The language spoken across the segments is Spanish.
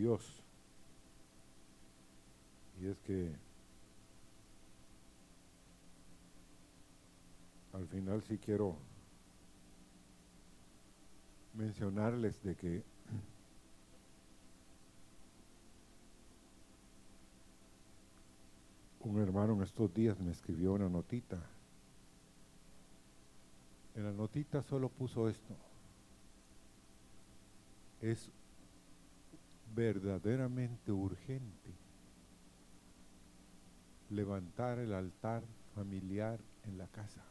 Dios. Y es que al final sí quiero mencionarles de que un hermano en estos días me escribió una notita. En la notita solo puso esto. Es verdaderamente urgente levantar el altar familiar en la casa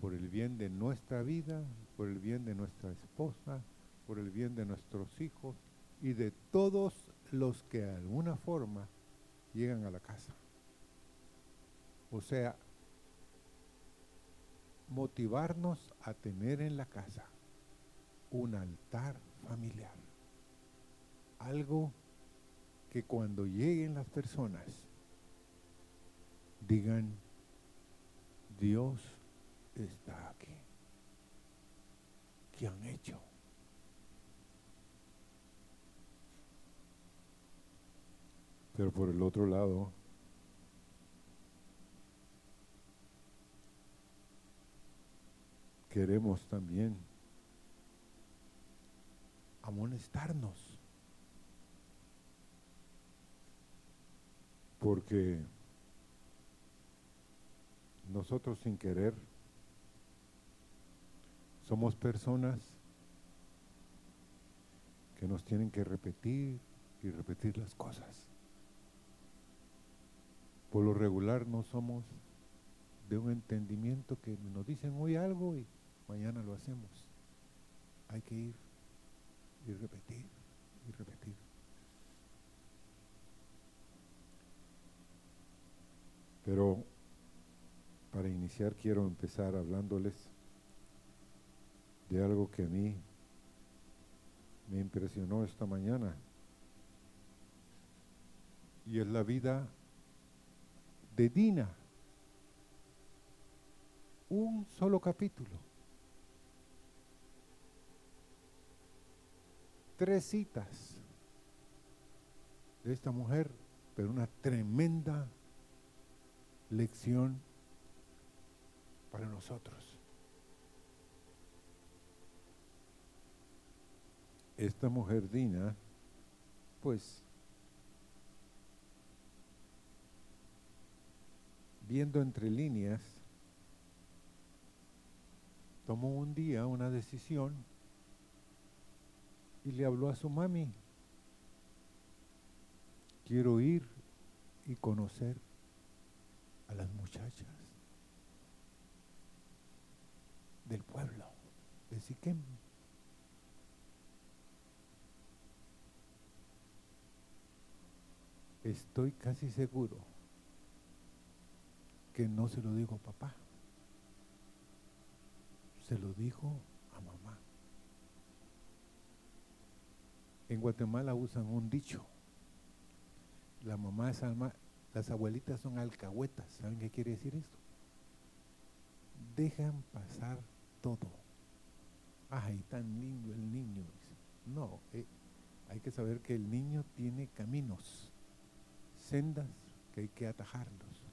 por el bien de nuestra vida, por el bien de nuestra esposa, por el bien de nuestros hijos y de todos los que de alguna forma llegan a la casa. O sea, motivarnos a tener en la casa un altar familiar. Algo que cuando lleguen las personas digan, Dios está aquí. ¿Qué han hecho? Pero por el otro lado, queremos también amonestarnos. Porque nosotros sin querer somos personas que nos tienen que repetir y repetir las cosas. Por lo regular no somos de un entendimiento que nos dicen hoy algo y mañana lo hacemos. Hay que ir y repetir y repetir. Pero para iniciar quiero empezar hablándoles de algo que a mí me impresionó esta mañana. Y es la vida de Dina. Un solo capítulo. Tres citas de esta mujer, pero una tremenda lección para nosotros. Esta mujer Dina, pues viendo entre líneas, tomó un día una decisión y le habló a su mami, quiero ir y conocer a las muchachas del pueblo de Siquem. Estoy casi seguro que no se lo dijo a papá, se lo dijo a mamá. En Guatemala usan un dicho, la mamá es alma, las abuelitas son alcahuetas, ¿saben qué quiere decir esto? Dejan pasar todo. Ay, tan lindo el niño. No, eh, hay que saber que el niño tiene caminos, sendas que hay que atajarlos.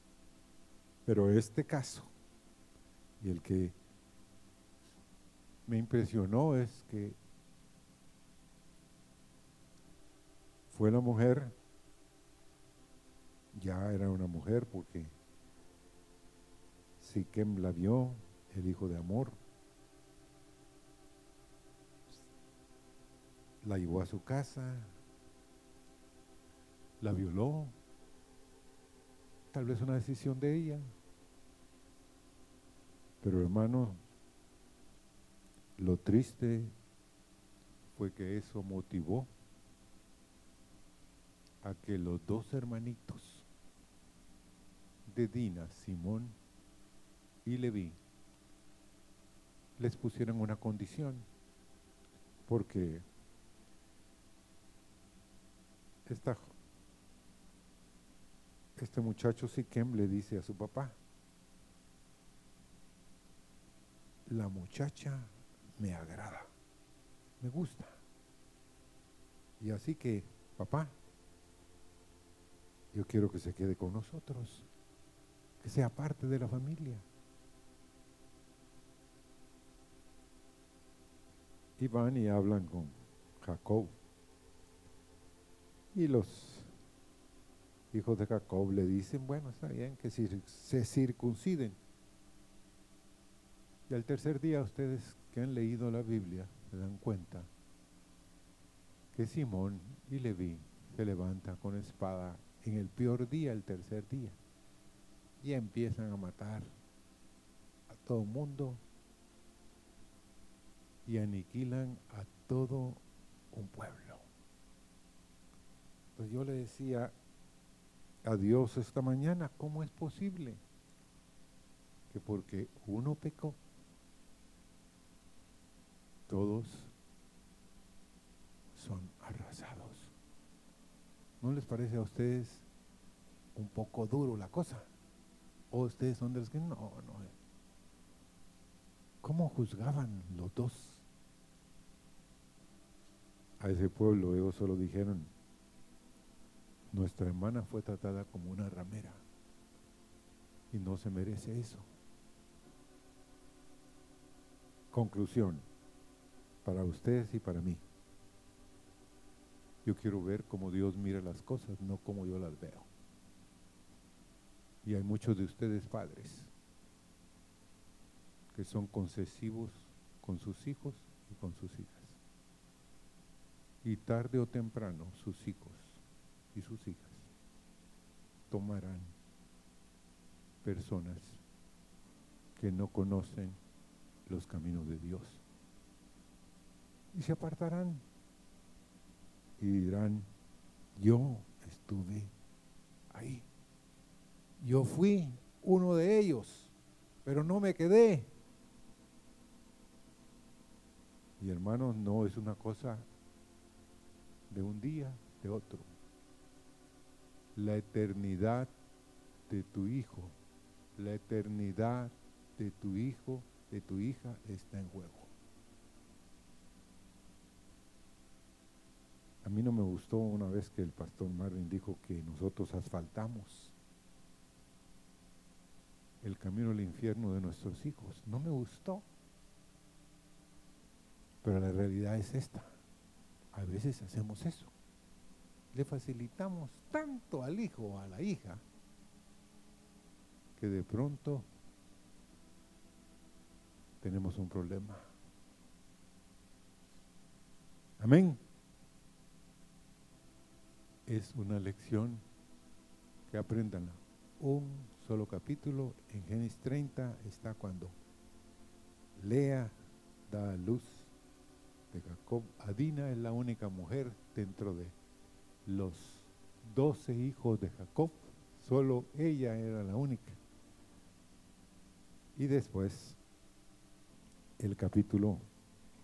Pero este caso, y el que me impresionó es que fue la mujer, ya era una mujer porque Siquem la vio, el hijo de amor, la llevó a su casa, la violó, tal vez una decisión de ella, pero hermano, lo triste fue que eso motivó a que los dos hermanitos de Dina, Simón y Leví, les pusieran una condición, porque esta, este muchacho Siquem le dice a su papá, la muchacha me agrada, me gusta. Y así que, papá, yo quiero que se quede con nosotros, sea parte de la familia. Y van y hablan con Jacob. Y los hijos de Jacob le dicen, bueno, está bien que se circunciden. Y al tercer día ustedes que han leído la Biblia se dan cuenta que Simón y Leví se levantan con espada en el peor día, el tercer día, y empiezan a matar a todo el mundo y aniquilan a todo un pueblo. Pues yo le decía a Dios esta mañana, ¿cómo es posible que porque uno pecó, todos son arrasados. ¿No les parece a ustedes un poco duro la cosa? ¿O ustedes son de los que no, no? ¿Cómo juzgaban los dos? A ese pueblo ellos solo dijeron, nuestra hermana fue tratada como una ramera y no se merece eso. Conclusión para ustedes y para mí. Yo quiero ver cómo Dios mira las cosas, no como yo las veo. Y hay muchos de ustedes padres que son concesivos con sus hijos y con sus hijas. Y tarde o temprano sus hijos y sus hijas tomarán personas que no conocen los caminos de Dios y se apartarán y dirán, yo estuve ahí. Yo fui uno de ellos, pero no me quedé. Y hermanos, no es una cosa de un día, de otro. La eternidad de tu hijo, la eternidad de tu hijo, de tu hija está en juego. A mí no me gustó una vez que el pastor Marvin dijo que nosotros asfaltamos el camino al infierno de nuestros hijos. No me gustó. Pero la realidad es esta. A veces hacemos eso. Le facilitamos tanto al hijo o a la hija que de pronto tenemos un problema. Amén es una lección que aprendan. Un solo capítulo en Génesis 30 está cuando Lea da a luz de Jacob. Adina es la única mujer dentro de los doce hijos de Jacob. Solo ella era la única. Y después el capítulo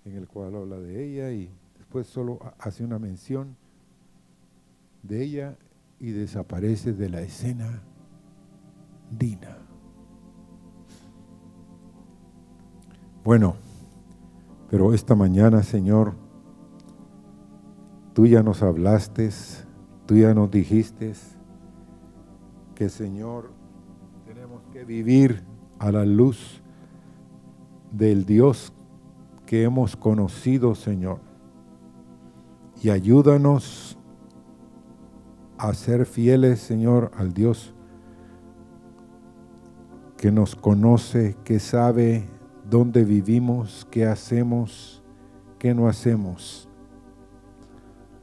en el cual habla de ella y después solo hace una mención de ella y desaparece de la escena Dina. Bueno, pero esta mañana, Señor, tú ya nos hablaste, tú ya nos dijiste que, Señor, tenemos que vivir a la luz del Dios que hemos conocido, Señor. Y ayúdanos a ser fieles, Señor, al Dios que nos conoce, que sabe dónde vivimos, qué hacemos, qué no hacemos.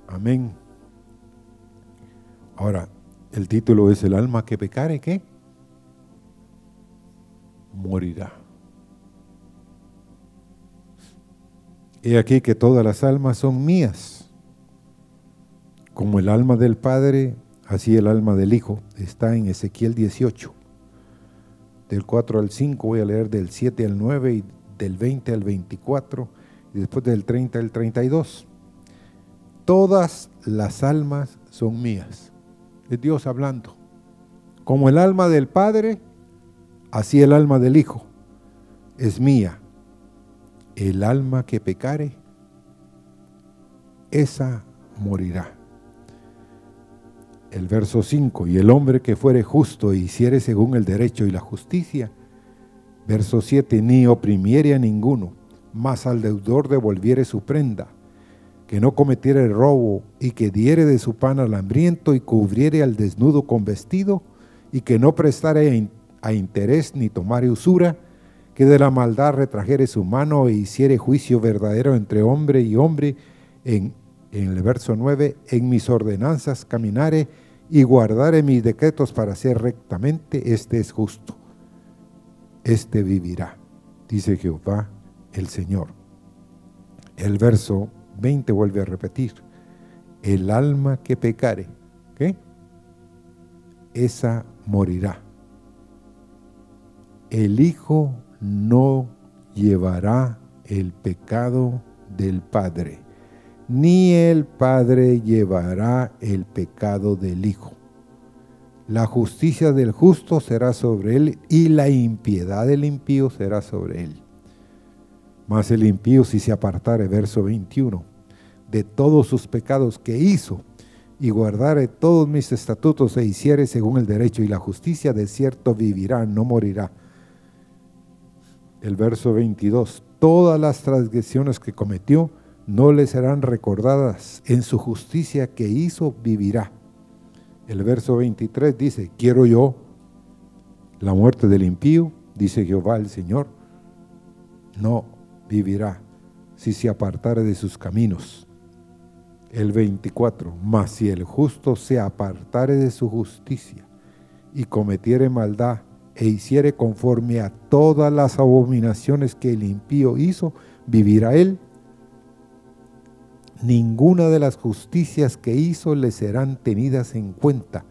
Amén. Ahora, el título es El alma que pecare, ¿qué? Morirá. He aquí que todas las almas son mías como el alma del Padre, así el alma del Hijo. Está en Ezequiel 18. Del 4 al 5 voy a leer del 7 al 9 y del 20 al 24 y después del 30 al 32. Todas las almas son mías. Es Dios hablando. Como el alma del Padre, así el alma del Hijo es mía. El alma que pecare, esa morirá. El verso 5, y el hombre que fuere justo e hiciere según el derecho y la justicia. Verso 7, ni oprimiere a ninguno, mas al deudor devolviere su prenda, que no cometiere robo y que diere de su pan al hambriento y cubriere al desnudo con vestido y que no prestare a interés ni tomare usura, que de la maldad retrajere su mano e hiciere juicio verdadero entre hombre y hombre, en, en el verso 9, en mis ordenanzas caminare y guardare mis decretos para hacer rectamente, este es justo, este vivirá, dice Jehová el Señor. El verso 20 vuelve a repetir, el alma que pecare, ¿qué? Esa morirá. El Hijo no llevará el pecado del Padre, ni el Padre llevará el pecado del Hijo. La justicia del justo será sobre él y la impiedad del impío será sobre él. Mas el impío si se apartare, verso 21, de todos sus pecados que hizo y guardare todos mis estatutos e hiciere según el derecho y la justicia, de cierto vivirá, no morirá el verso 22, todas las transgresiones que cometió no le serán recordadas, en su justicia que hizo vivirá. El verso 23 dice, quiero yo la muerte del impío, dice Jehová el Señor, no vivirá si se apartare de sus caminos. El 24, mas si el justo se apartare de su justicia y cometiere maldad e hiciere conforme a todas las abominaciones que el impío hizo, vivirá él. Ninguna de las justicias que hizo le serán tenidas en cuenta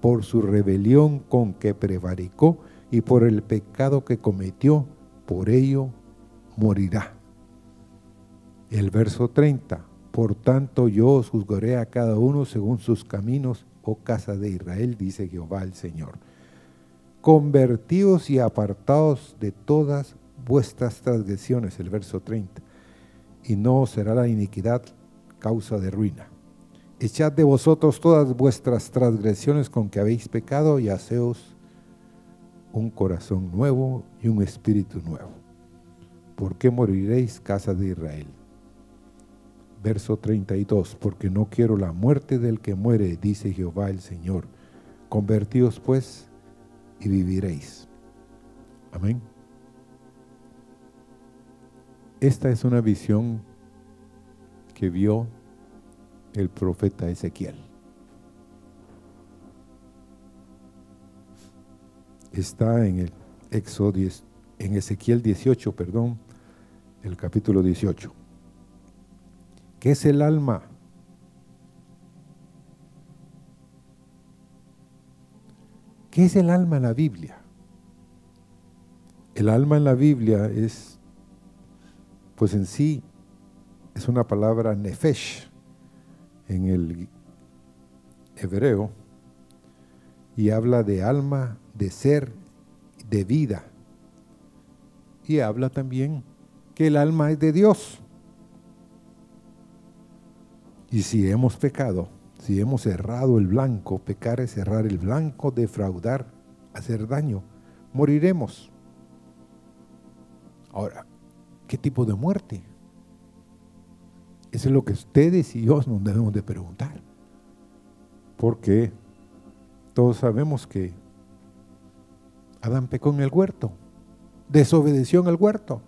por su rebelión con que prevaricó y por el pecado que cometió, por ello morirá. El verso 30, por tanto yo os juzgaré a cada uno según sus caminos, oh casa de Israel, dice Jehová el Señor convertidos y apartados de todas vuestras transgresiones, el verso 30, y no será la iniquidad causa de ruina. Echad de vosotros todas vuestras transgresiones con que habéis pecado y haceos un corazón nuevo y un espíritu nuevo. ¿Por qué moriréis, casa de Israel? Verso 32, porque no quiero la muerte del que muere, dice Jehová el Señor. Convertíos pues y viviréis. Amén. Esta es una visión que vio el profeta Ezequiel. Está en el Éxodo en Ezequiel 18, perdón, el capítulo 18. ¿Qué es el alma? ¿Qué es el alma en la Biblia? El alma en la Biblia es, pues en sí, es una palabra nefesh en el hebreo y habla de alma, de ser, de vida. Y habla también que el alma es de Dios. Y si hemos pecado, si hemos errado el blanco, pecar es cerrar el blanco, defraudar, hacer daño, moriremos. Ahora, ¿qué tipo de muerte? Eso es lo que ustedes y yo nos debemos de preguntar. Porque todos sabemos que Adán pecó en el huerto, desobedeció en el huerto.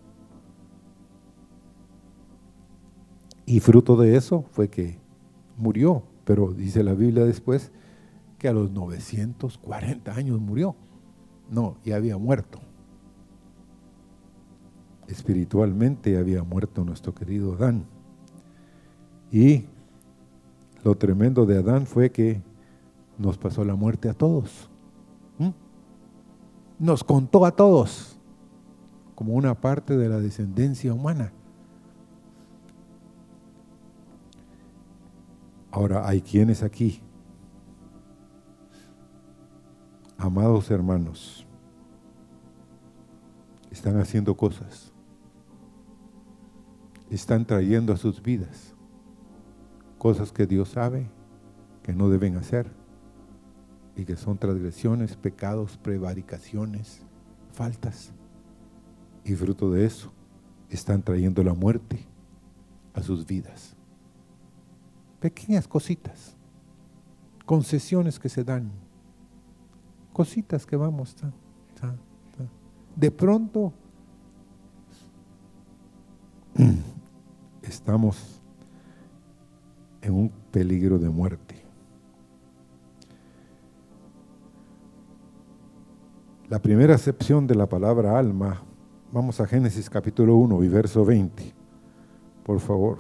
Y fruto de eso fue que murió pero dice la Biblia después que a los 940 años murió. No, ya había muerto. Espiritualmente había muerto nuestro querido Adán. Y lo tremendo de Adán fue que nos pasó la muerte a todos. Nos contó a todos como una parte de la descendencia humana. Ahora, hay quienes aquí, amados hermanos, están haciendo cosas, están trayendo a sus vidas cosas que Dios sabe que no deben hacer y que son transgresiones, pecados, prevaricaciones, faltas. Y fruto de eso están trayendo la muerte a sus vidas. Pequeñas cositas, concesiones que se dan, cositas que vamos. De pronto estamos en un peligro de muerte. La primera acepción de la palabra alma, vamos a Génesis capítulo 1 y verso 20, por favor.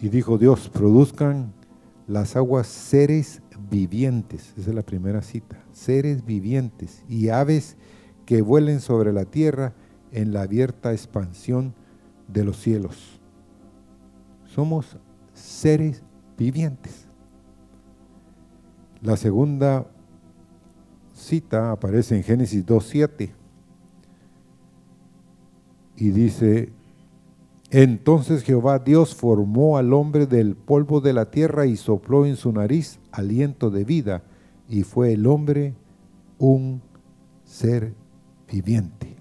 Y dijo Dios, produzcan las aguas seres vivientes, esa es la primera cita, seres vivientes y aves que vuelen sobre la tierra en la abierta expansión de los cielos. Somos seres vivientes. La segunda cita aparece en Génesis 2.7 y dice, entonces Jehová Dios formó al hombre del polvo de la tierra y sopló en su nariz aliento de vida y fue el hombre un ser viviente.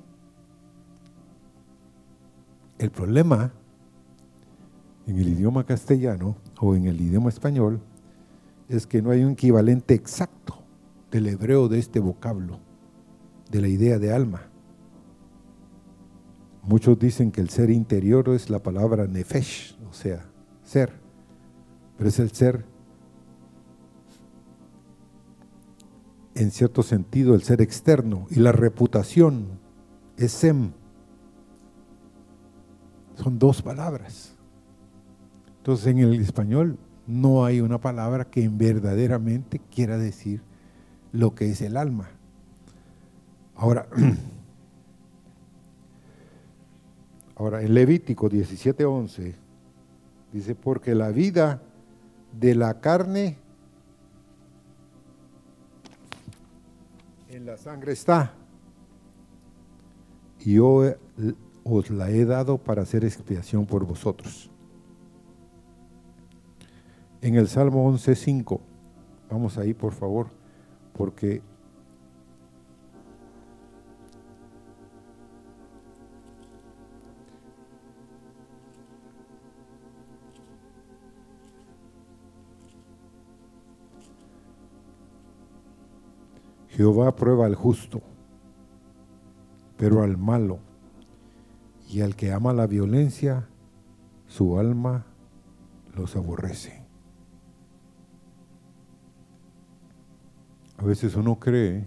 El problema en el idioma castellano o en el idioma español es que no hay un equivalente exacto del hebreo de este vocablo, de la idea de alma. Muchos dicen que el ser interior es la palabra nefesh, o sea, ser, pero es el ser, en cierto sentido, el ser externo, y la reputación es sem. Son dos palabras. Entonces en el español no hay una palabra que verdaderamente quiera decir lo que es el alma. Ahora, ahora en Levítico 17:11 dice, porque la vida de la carne en la sangre está, y yo os la he dado para hacer expiación por vosotros en el Salmo 11.5. Vamos ahí, por favor, porque Jehová prueba al justo, pero al malo y al que ama la violencia, su alma los aborrece. A veces uno cree,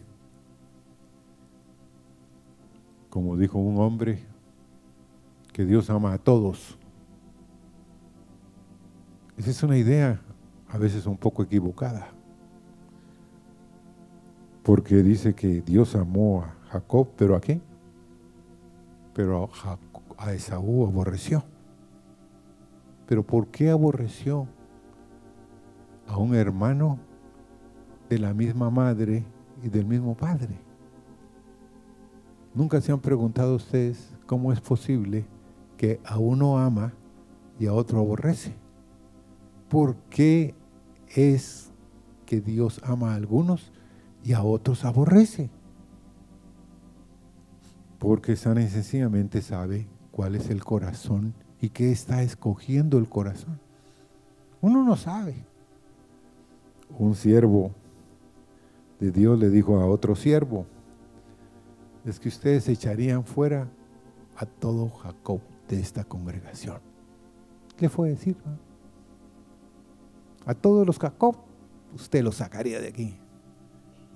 como dijo un hombre, que Dios ama a todos. Esa es una idea a veces un poco equivocada. Porque dice que Dios amó a Jacob, pero ¿a qué? Pero a, Esaú aborreció. Pero ¿por qué aborreció a un hermano de la misma madre y del mismo padre. Nunca se han preguntado ustedes cómo es posible que a uno ama y a otro aborrece. ¿Por qué es que Dios ama a algunos y a otros aborrece? Porque sana y sencillamente sabe cuál es el corazón y qué está escogiendo el corazón. Uno no sabe. Un siervo de Dios le dijo a otro siervo, es que ustedes echarían fuera a todo Jacob de esta congregación. ¿Qué fue decir? A todos los Jacob, usted los sacaría de aquí.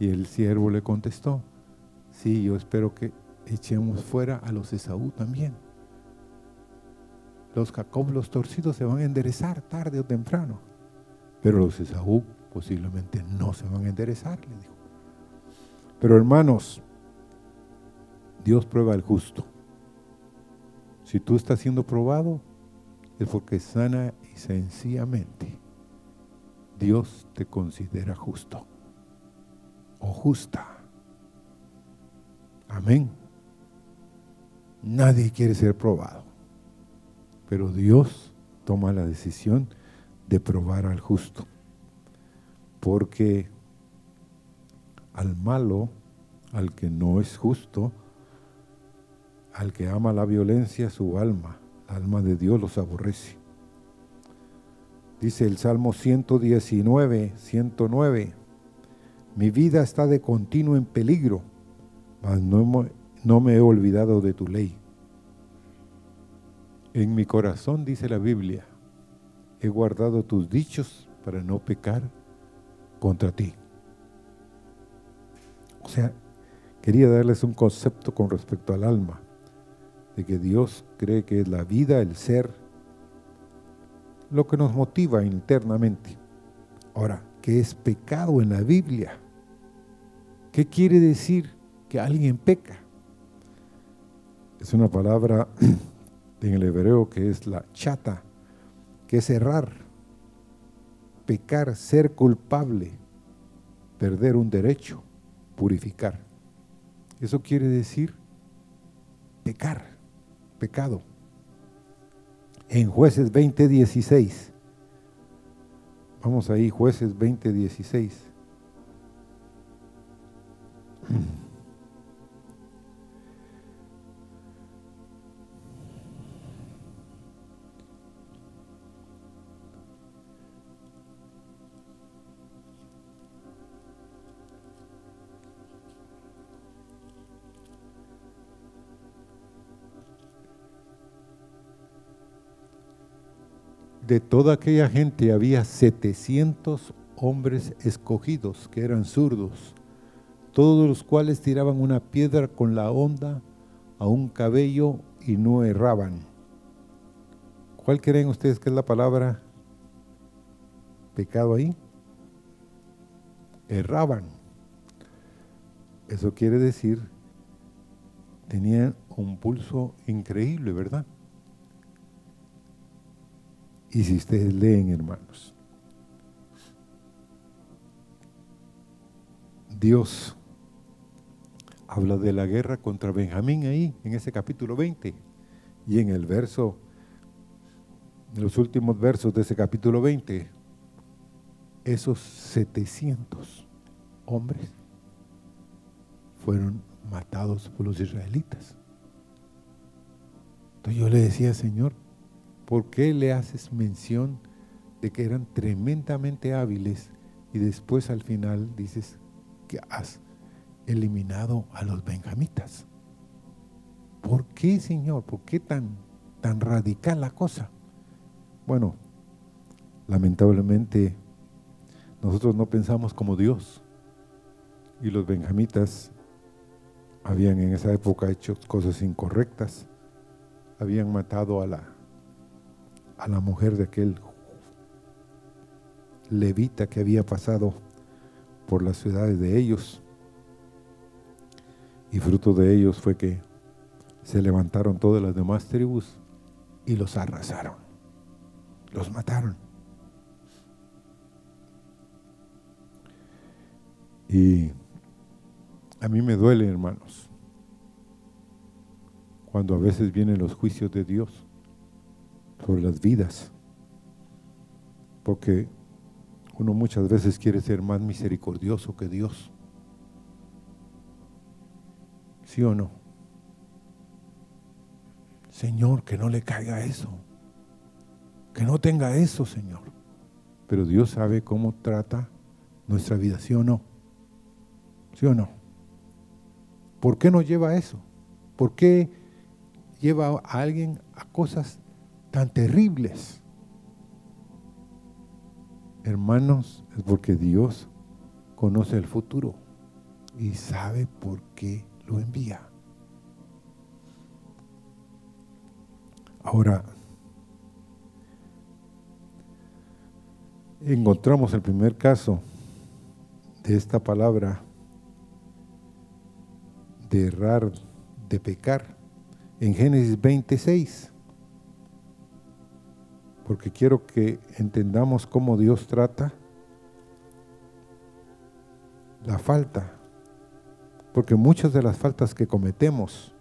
Y el siervo le contestó, sí, yo espero que echemos fuera a los Esaú también. Los Jacob, los torcidos, se van a enderezar tarde o temprano. Pero los Esaú posiblemente no se van a enderezar, le dijo. Pero hermanos, Dios prueba al justo. Si tú estás siendo probado, es porque sana y sencillamente Dios te considera justo o justa. Amén. Nadie quiere ser probado. Pero Dios toma la decisión de probar al justo. Porque al malo, al que no es justo, al que ama la violencia, su alma, la alma de Dios los aborrece. Dice el Salmo 119, 109, mi vida está de continuo en peligro, mas no, me he olvidado de tu ley. En mi corazón, dice la Biblia, he guardado tus dichos para no pecar contra ti. O sea, quería darles un concepto con respecto al alma, de que Dios cree que es la vida, el ser, lo que nos motiva internamente. Ahora, ¿qué es pecado en la Biblia? ¿Qué quiere decir que alguien peca? Es una palabra en el hebreo que es la chata, que es errar, pecar, ser culpable, perder un derecho, purificar. Eso quiere decir pecar, pecado. En jueces 20:16, vamos ahí, jueces 20:16. De toda aquella gente había 700 hombres escogidos que eran zurdos, todos los cuales tiraban una piedra con la onda a un cabello y no erraban. ¿Cuál creen ustedes que es la palabra pecado ahí? Erraban. Eso quiere decir, tenían un pulso increíble, ¿verdad? Y si ustedes leen, hermanos, Dios habla de la guerra contra Benjamín ahí, en ese capítulo 20. Y en el verso, en los últimos versos de ese capítulo 20, esos 700 hombres fueron matados por los israelitas. Entonces yo le decía, Señor, ¿por qué le haces mención de que eran tremendamente hábiles y después al final dices que has eliminado a los benjamitas? ¿Por qué, Señor? ¿Por qué tan, tan radical la cosa? Bueno, lamentablemente nosotros no pensamos como Dios. Y los benjamitas habían en esa época hecho cosas incorrectas. Habían matado a la a la mujer de aquel levita que había pasado por las ciudades de ellos. Y fruto de ellos fue que se levantaron todas las demás tribus y los arrasaron, los mataron. Y a mí me duele, hermanos, cuando a veces vienen los juicios de Dios sobre las vidas. Porque uno muchas veces quiere ser más misericordioso que Dios. ¿Sí o no? Señor, que no le caiga eso. Que no tenga eso, Señor. Pero Dios sabe cómo trata nuestra vida, ¿sí o no? ¿Sí o no? ¿Por qué nos lleva a eso? ¿Por qué lleva a alguien a cosas tan terribles. Hermanos, es porque Dios conoce el futuro y sabe por qué lo envía. Ahora, encontramos el primer caso de esta palabra de errar, de pecar, en Génesis 26 porque quiero que entendamos cómo Dios trata la falta, porque muchas de las faltas que cometemos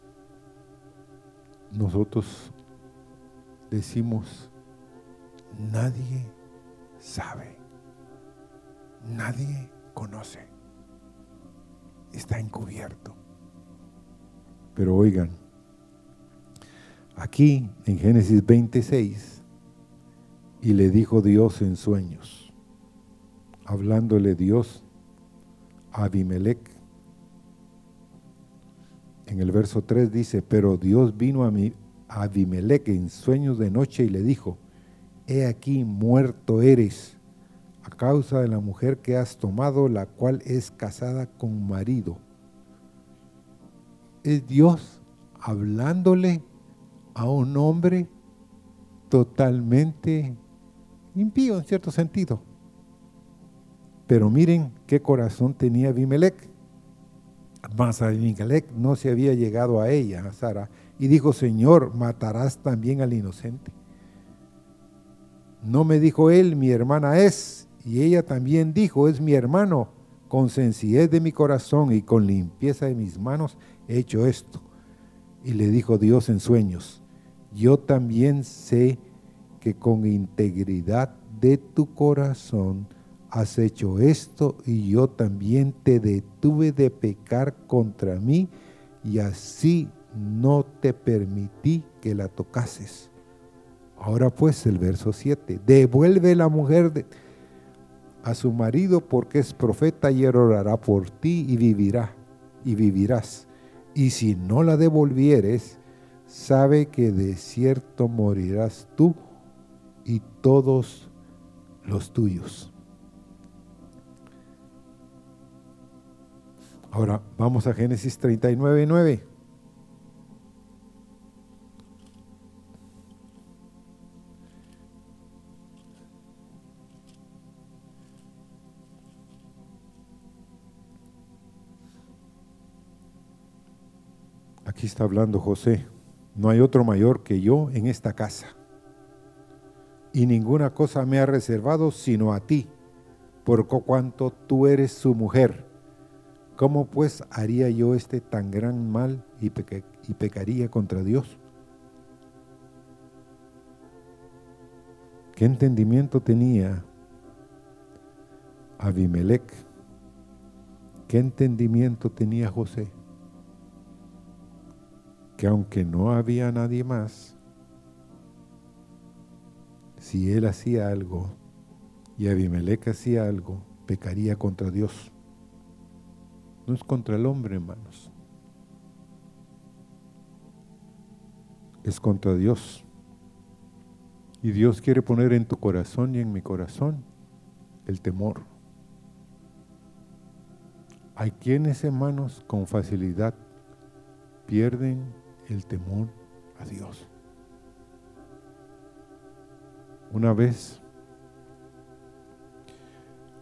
nosotros decimos, nadie sabe, nadie conoce, está encubierto. Pero oigan, aquí en Génesis 26, y le dijo Dios en sueños, hablándole Dios a Abimelech, en el verso 3 dice, pero Dios vino a, mi, a Abimelech en sueños de noche y le dijo, he aquí muerto eres a causa de la mujer que has tomado, la cual es casada con marido. Es Dios hablándole a un hombre totalmente impío en cierto sentido. Pero miren qué corazón tenía Abimelech. Mas Abimelech no se había llegado a ella, a Sara, y dijo, Señor, ¿matarás también al inocente? No me dijo él, mi hermana es, y ella también dijo, es mi hermano, con sencillez de mi corazón y con limpieza de mis manos he hecho esto. Y le dijo Dios en sueños, yo también sé que con integridad de tu corazón has hecho esto y yo también te detuve de pecar contra mí y así no te permití que la tocases. Ahora pues el verso 7, devuelve la mujer a su marido porque es profeta y orará por ti y vivirá y vivirás. Y si no la devolvieres, sabe que de cierto morirás tú y todos los tuyos. Ahora vamos a Génesis 39, 9. Aquí está hablando José. No hay otro mayor que yo en esta casa. Y ninguna cosa me ha reservado sino a ti, por cuanto tú eres su mujer ¿Cómo pues haría yo este tan gran mal y, pecaría contra Dios? ¿Qué entendimiento tenía Abimelech? ¿Qué entendimiento tenía José? Que aunque no había nadie más, si él hacía algo y Abimelech hacía algo, pecaría contra Dios. No es contra el hombre, hermanos. Es contra Dios. Y Dios quiere poner en tu corazón y en mi corazón el temor. Hay quienes, hermanos, con facilidad pierden el temor a Dios. Una vez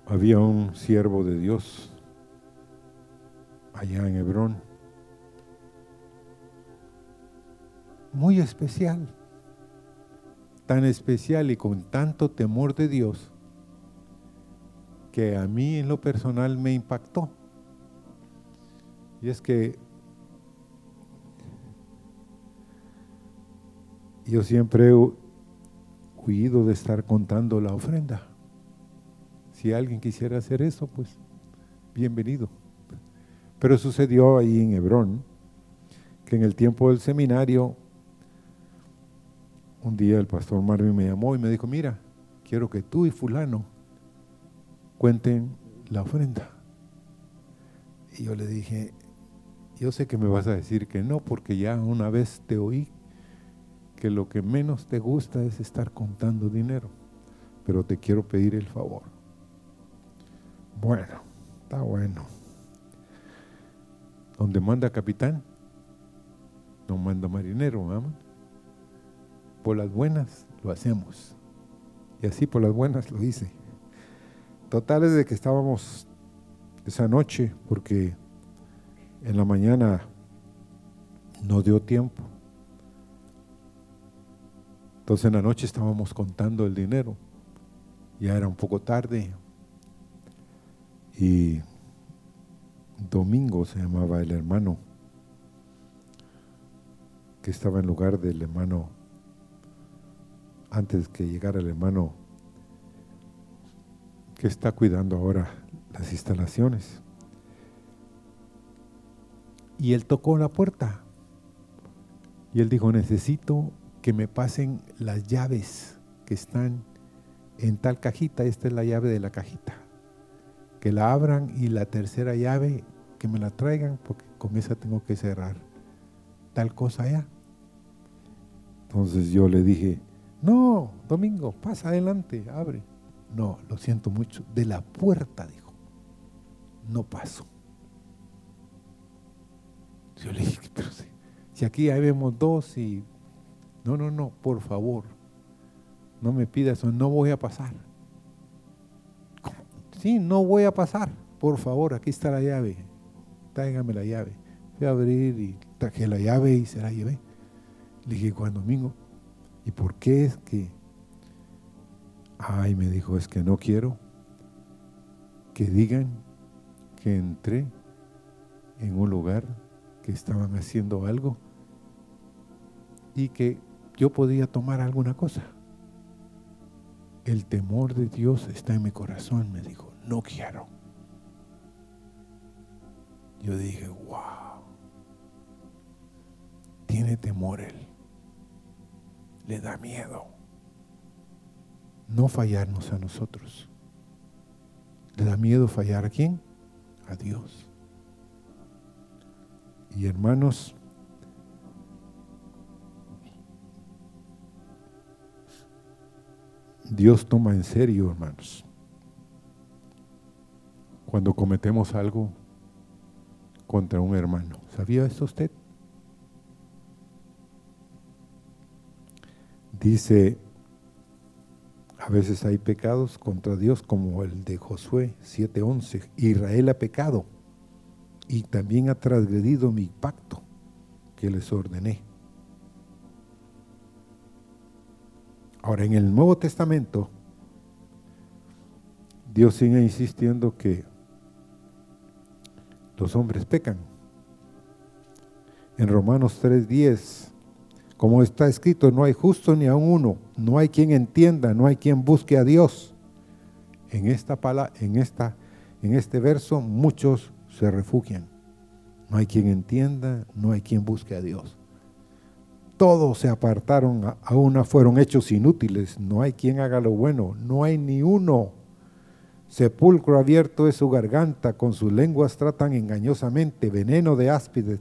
había un siervo de Dios allá en Hebrón. Muy especial, tan especial y con tanto temor de Dios que a mí en lo personal me impactó. Y es que yo siempre de estar contando la ofrenda. Si alguien quisiera hacer eso, pues bienvenido. Pero sucedió ahí en Hebrón que en el tiempo del seminario, un día el pastor Marvin me llamó y me dijo, mira, quiero que tú y fulano cuenten la ofrenda. Y yo le dije, yo sé que me vas a decir que no, porque ya una vez te oí que lo que menos te gusta es estar contando dinero, pero te quiero pedir el favor. Bueno, está bueno. Donde manda capitán, no manda marinero, mamá. Por las buenas lo hacemos. Y así por las buenas lo hice. Total es de que estábamos esa noche, porque en la mañana no dio tiempo. Entonces en la noche estábamos contando el dinero. Ya era un poco tarde. Y Domingo se llamaba el hermano, que estaba en lugar del hermano, antes que llegara el hermano que está cuidando ahora las instalaciones. Y él tocó la puerta. Y él dijo, necesito que me pasen las llaves que están en tal cajita. Esta es la llave de la cajita. Que la abran y la tercera llave que me la traigan porque con esa tengo que cerrar tal cosa allá. Entonces yo le dije, no, Domingo, pasa adelante, abre. No, lo siento mucho. De la puerta, dijo, no paso. Yo le dije, pero si, aquí ahí vemos dos y... No, no, no, por favor, no me pidas eso, no voy a pasar. Sí, no voy a pasar. Por favor, aquí está la llave. Tráigame la llave. Voy a abrir y traje la llave y se la llevé. Le dije, Juan Domingo, ¿y por qué es que Ay, me dijo, es que no quiero que digan que entré en un lugar que estaban haciendo algo y que yo podía tomar alguna cosa. El temor de Dios está en mi corazón, me dijo, no quiero. Yo dije, wow, tiene temor él, le da miedo no fallarnos a nosotros. ¿Le da miedo fallar a quién? A Dios. Y hermanos, Dios toma en serio, hermanos, cuando cometemos algo contra un hermano. ¿Sabía esto usted? Dice a veces hay pecados contra Dios como el de Josué 7:11. Israel ha pecado y también ha transgredido mi pacto que les ordené. Ahora, en el Nuevo Testamento, Dios sigue insistiendo que los hombres pecan. En Romanos 3:10 como está escrito, no hay justo ni a uno, no hay quien entienda, no hay quien busque a Dios. En esta en esta en este verso muchos se refugian. No hay quien entienda, no hay quien busque a Dios. Todos se apartaron, a una fueron hechos inútiles, no hay quien haga lo bueno, no hay ni uno. Sepulcro abierto es su garganta, con sus lenguas tratan engañosamente, veneno de áspides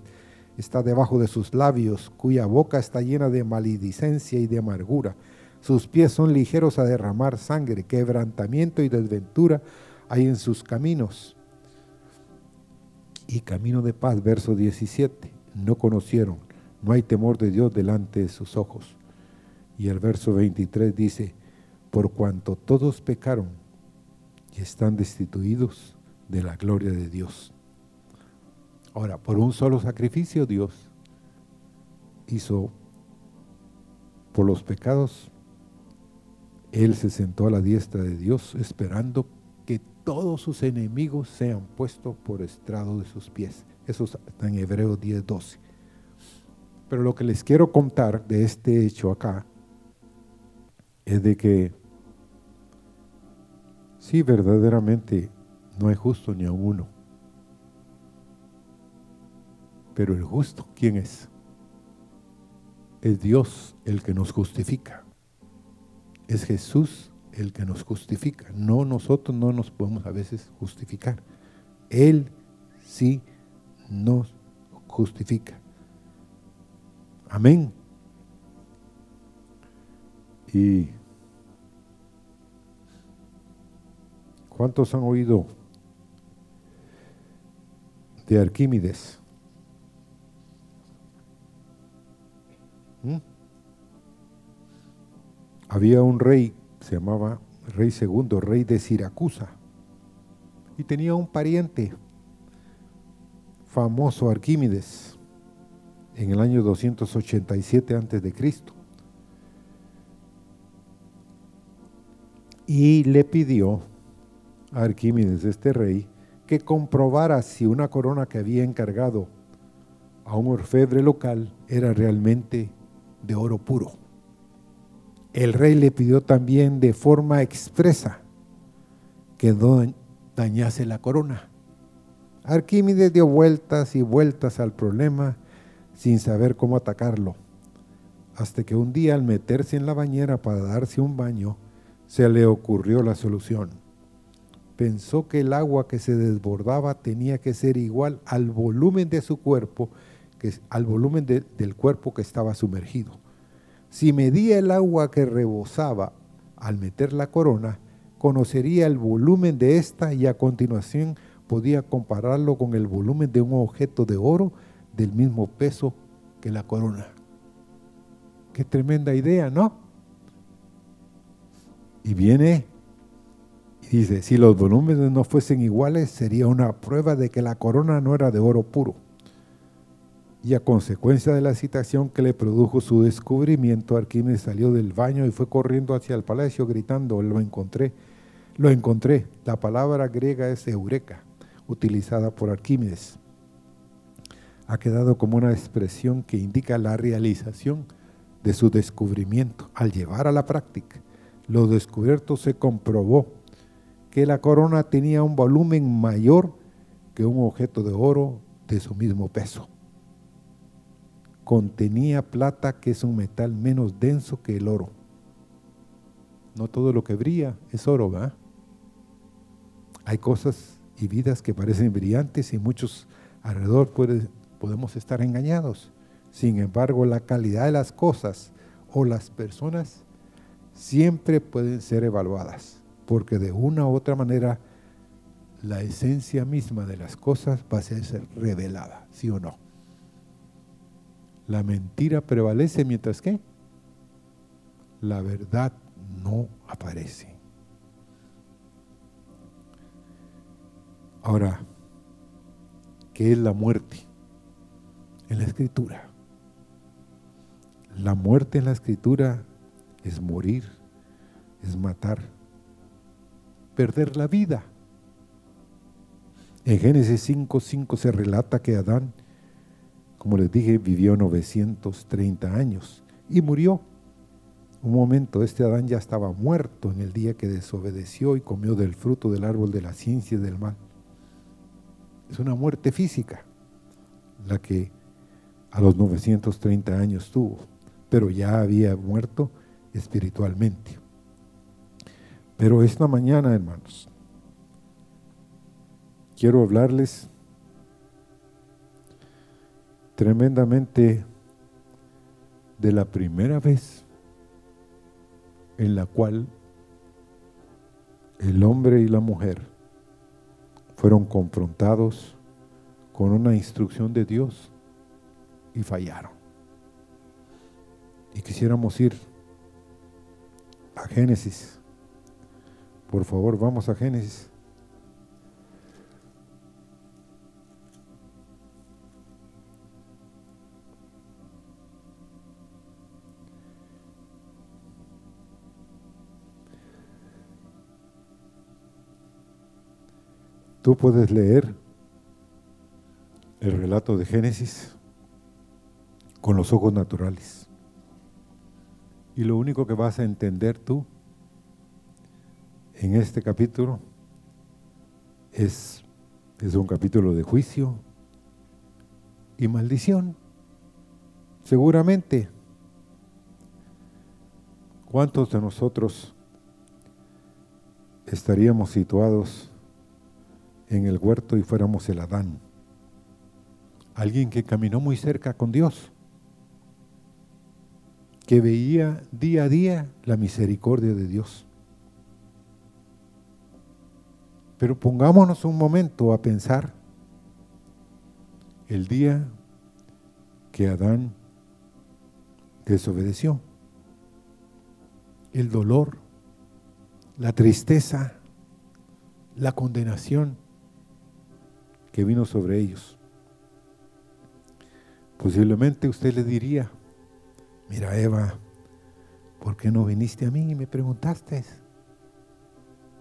está debajo de sus labios, cuya boca está llena de maledicencia y de amargura. Sus pies son ligeros a derramar sangre, quebrantamiento y desventura hay en sus caminos. Y camino de paz, verso 17, no conocieron, no hay temor de Dios delante de sus ojos. Y el verso 23 dice, por cuanto todos pecaron y están destituidos de la gloria de Dios. Ahora, por un solo sacrificio Dios hizo por los pecados. Él se sentó a la diestra de Dios esperando que todos sus enemigos sean puestos por estrado de sus pies. Eso está en Hebreos 10:12. Pero lo que les quiero contar de este hecho acá es de que sí, verdaderamente no hay justo ni a uno. Pero el justo, ¿quién es? Es Dios el que nos justifica. Es Jesús el que nos justifica. No nosotros no nos podemos a veces justificar. Él sí nos justifica. Amén. Y ¿cuántos han oído de Arquímedes? ¿Mm? Había un rey, se llamaba Rey Segundo, rey de Siracusa, y tenía un pariente famoso, Arquímedes, en el año 287 antes de Cristo. Y le pidió a Arquímedes, este rey, que comprobara si una corona que había encargado a un orfebre local era realmente de oro puro. El rey le pidió también de forma expresa que no dañase la corona. Arquímedes dio vueltas y vueltas al problema sin saber cómo atacarlo, hasta que un día al meterse en la bañera para darse un baño, se le ocurrió la solución. Pensó que el agua que se desbordaba tenía que ser igual al volumen de su cuerpo, que, al volumen del cuerpo que estaba sumergido. Si medía el agua que rebosaba al meter la corona, conocería el volumen de esta y a continuación podía compararlo con el volumen de un objeto de oro del mismo peso que la corona. Qué tremenda idea, ¿no? Y viene y dice, si los volúmenes no fuesen iguales, sería una prueba de que la corona no era de oro puro. Y a consecuencia de la citación que le produjo su descubrimiento, Arquímedes salió del baño y fue corriendo hacia el palacio gritando, lo encontré, lo encontré. La palabra griega es eureka, utilizada por Arquímedes ha quedado como una expresión que indica la realización de su descubrimiento. Al llevar a la práctica lo descubierto se comprobó que la corona tenía un volumen mayor que un objeto de oro de su mismo peso. Contenía plata que es un metal menos denso que el oro. No todo lo que brilla es oro, ¿verdad? Hay cosas y vidas que parecen brillantes y muchos alrededor pueden podemos estar engañados. Sin embargo, la calidad de las cosas o las personas siempre pueden ser evaluadas, porque de una u otra manera la esencia misma de las cosas va a ser revelada, ¿sí o no? La mentira prevalece mientras que la verdad no aparece. Ahora, ¿qué es la muerte? En la escritura. La muerte en la escritura es morir, es matar, perder la vida. En Génesis 5.5 se relata que Adán, como les dije, vivió 930 años y murió. Un momento, este Adán ya estaba muerto en el día que desobedeció y comió del fruto del árbol de la ciencia y del mal. Es una muerte física la que a los 930 años tuvo, pero ya había muerto espiritualmente. Pero esta mañana, hermanos, quiero hablarles tremendamente de la primera vez en la cual el hombre y la mujer fueron confrontados con una instrucción de Dios y fallaron. Y quisiéramos ir a Génesis. Por favor, vamos a Génesis. Tú puedes leer el relato de Génesis con los ojos naturales. Y lo único que vas a entender tú en este capítulo es, es un capítulo de juicio y maldición. Seguramente, ¿cuántos de nosotros estaríamos situados en el huerto y fuéramos el Adán? Alguien que caminó muy cerca con Dios que veía día a día la misericordia de Dios. Pero pongámonos un momento a pensar el día que Adán desobedeció. El dolor, la tristeza, la condenación que vino sobre ellos. Posiblemente usted le diría, mira Eva, ¿por qué no viniste a mí y me preguntaste?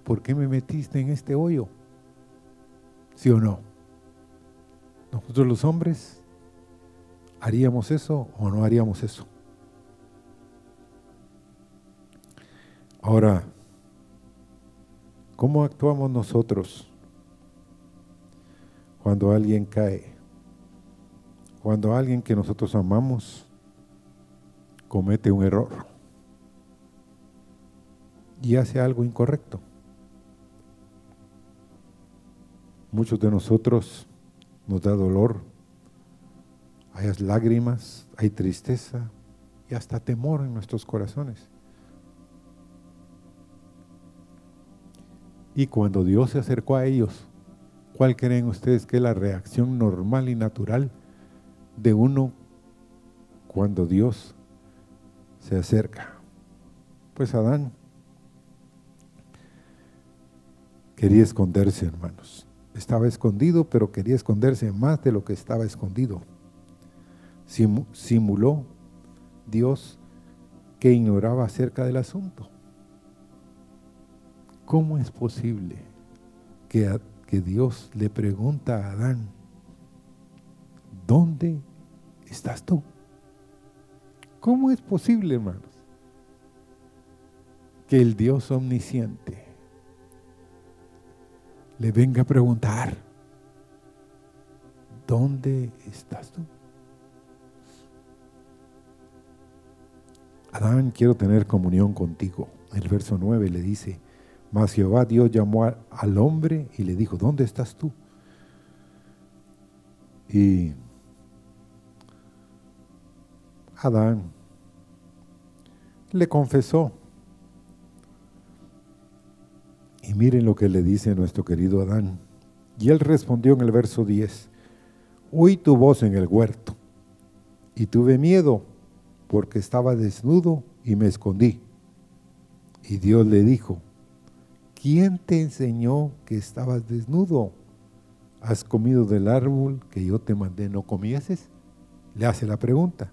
¿Por qué me metiste en este hoyo? ¿Sí o no? Nosotros los hombres ¿Haríamos eso o no haríamos eso? Ahora, ¿cómo actuamos nosotros cuando alguien cae? Cuando alguien que nosotros amamos comete un error y hace algo incorrecto. Muchos de nosotros nos da dolor, hay lágrimas, hay tristeza y hasta temor en nuestros corazones. Y cuando Dios se acercó a ellos, ¿cuál creen ustedes que es la reacción normal y natural de uno cuando Dios se acerca? Pues Adán quería esconderse, hermanos. Estaba escondido, pero quería esconderse más de lo que estaba escondido. Simuló Dios que ignoraba acerca del asunto. ¿Cómo es posible que, que Dios le pregunta a Adán, ¿dónde estás tú? ¿Cómo es posible, hermanos, que el Dios omnisciente le venga a preguntar, ¿dónde estás tú? Adán, quiero tener comunión contigo. El verso 9 le dice, mas Jehová Dios llamó al hombre y le dijo, ¿dónde estás tú? Y Adán le confesó. Y miren lo que le dice nuestro querido Adán. Y él respondió en el verso 10, oí tu voz en el huerto y tuve miedo porque estaba desnudo y me escondí. Y Dios le dijo, ¿quién te enseñó que estabas desnudo? ¿Has comido del árbol que yo te mandé no comieses? Le hace la pregunta.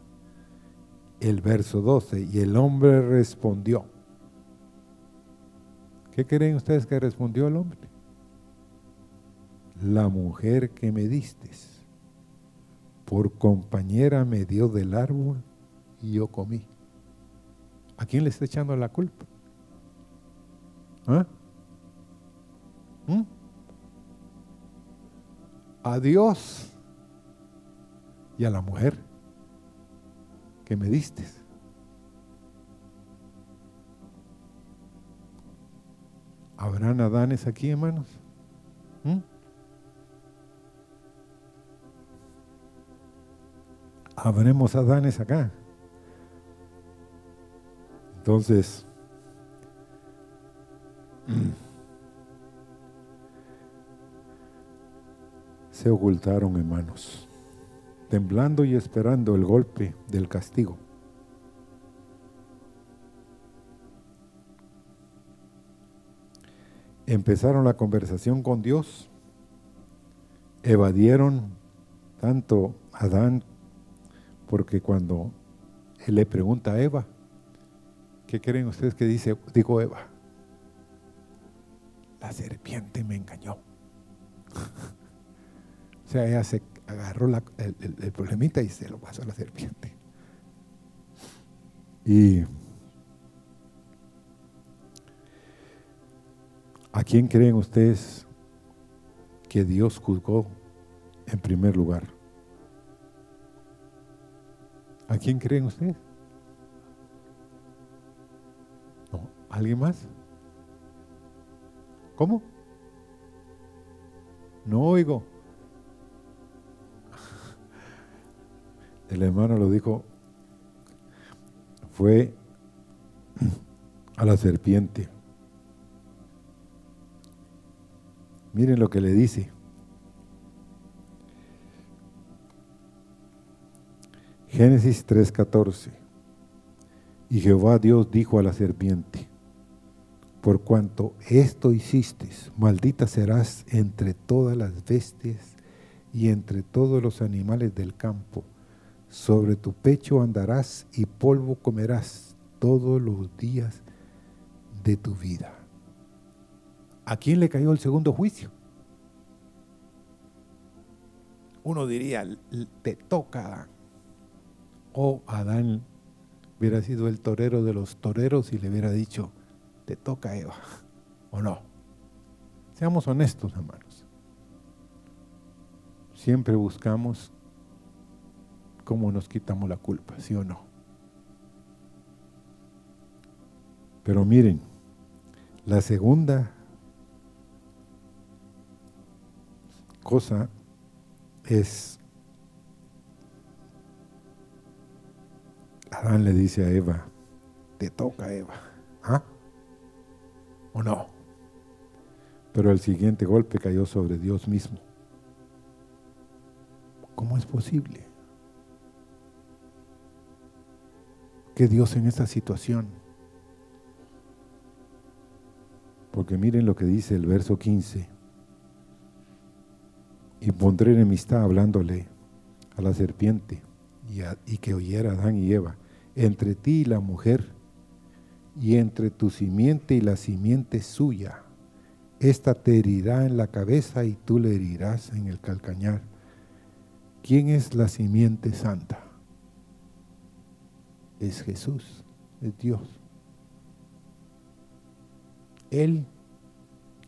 El verso 12, y el hombre respondió. ¿Qué creen ustedes que respondió el hombre? La mujer que me diste, por compañera me dio del árbol y yo comí. ¿A quién le está echando la culpa? ¿Ah? ¿Mm? A Dios y a la mujer que me diste. ¿Habrán Adanes aquí, hermanos? ¿Mm? ¿Habremos Adanes acá? Entonces, se ocultaron, hermanos, temblando y esperando el golpe del castigo. Empezaron la conversación con Dios, evadieron tanto Adán, porque cuando él le pregunta a Eva, ¿qué creen ustedes que dice, dijo Eva? La serpiente me engañó. O sea, ella se agarró el, problemita y se lo pasó a la serpiente. Y ¿a quién creen ustedes que Dios juzgó en primer lugar? ¿A quién creen ustedes? ¿No? ¿Alguien más? ¿Cómo? No oigo. El hermano lo dijo, fue a la serpiente. Miren lo que le dice. Génesis 3:14. Y Jehová Dios dijo a la serpiente, por cuanto esto hiciste, maldita serás entre todas las bestias y entre todos los animales del campo sobre tu pecho andarás y polvo comerás todos los días de tu vida. ¿A quién le cayó el segundo juicio? Uno diría, te toca O Adán hubiera sido el torero de los toreros y le hubiera dicho, te toca Eva, o no. Seamos honestos, hermanos. Siempre buscamos cómo nos quitamos la culpa, ¿sí o no? Pero miren, la segunda cosa es, Adán le dice a Eva, te toca Eva, ¿ah? ¿O no? Pero el siguiente golpe cayó sobre Dios mismo. ¿Cómo es posible? Que Dios en esta situación, porque miren lo que dice el verso 15, y pondré enemistad hablándole a la serpiente y, que oyera Adán y Eva, entre ti y la mujer, y entre tu simiente y la simiente suya. Esta te herirá en la cabeza y tú le herirás en el calcañar. ¿Quién es la simiente santa? Es Jesús, es Dios. Él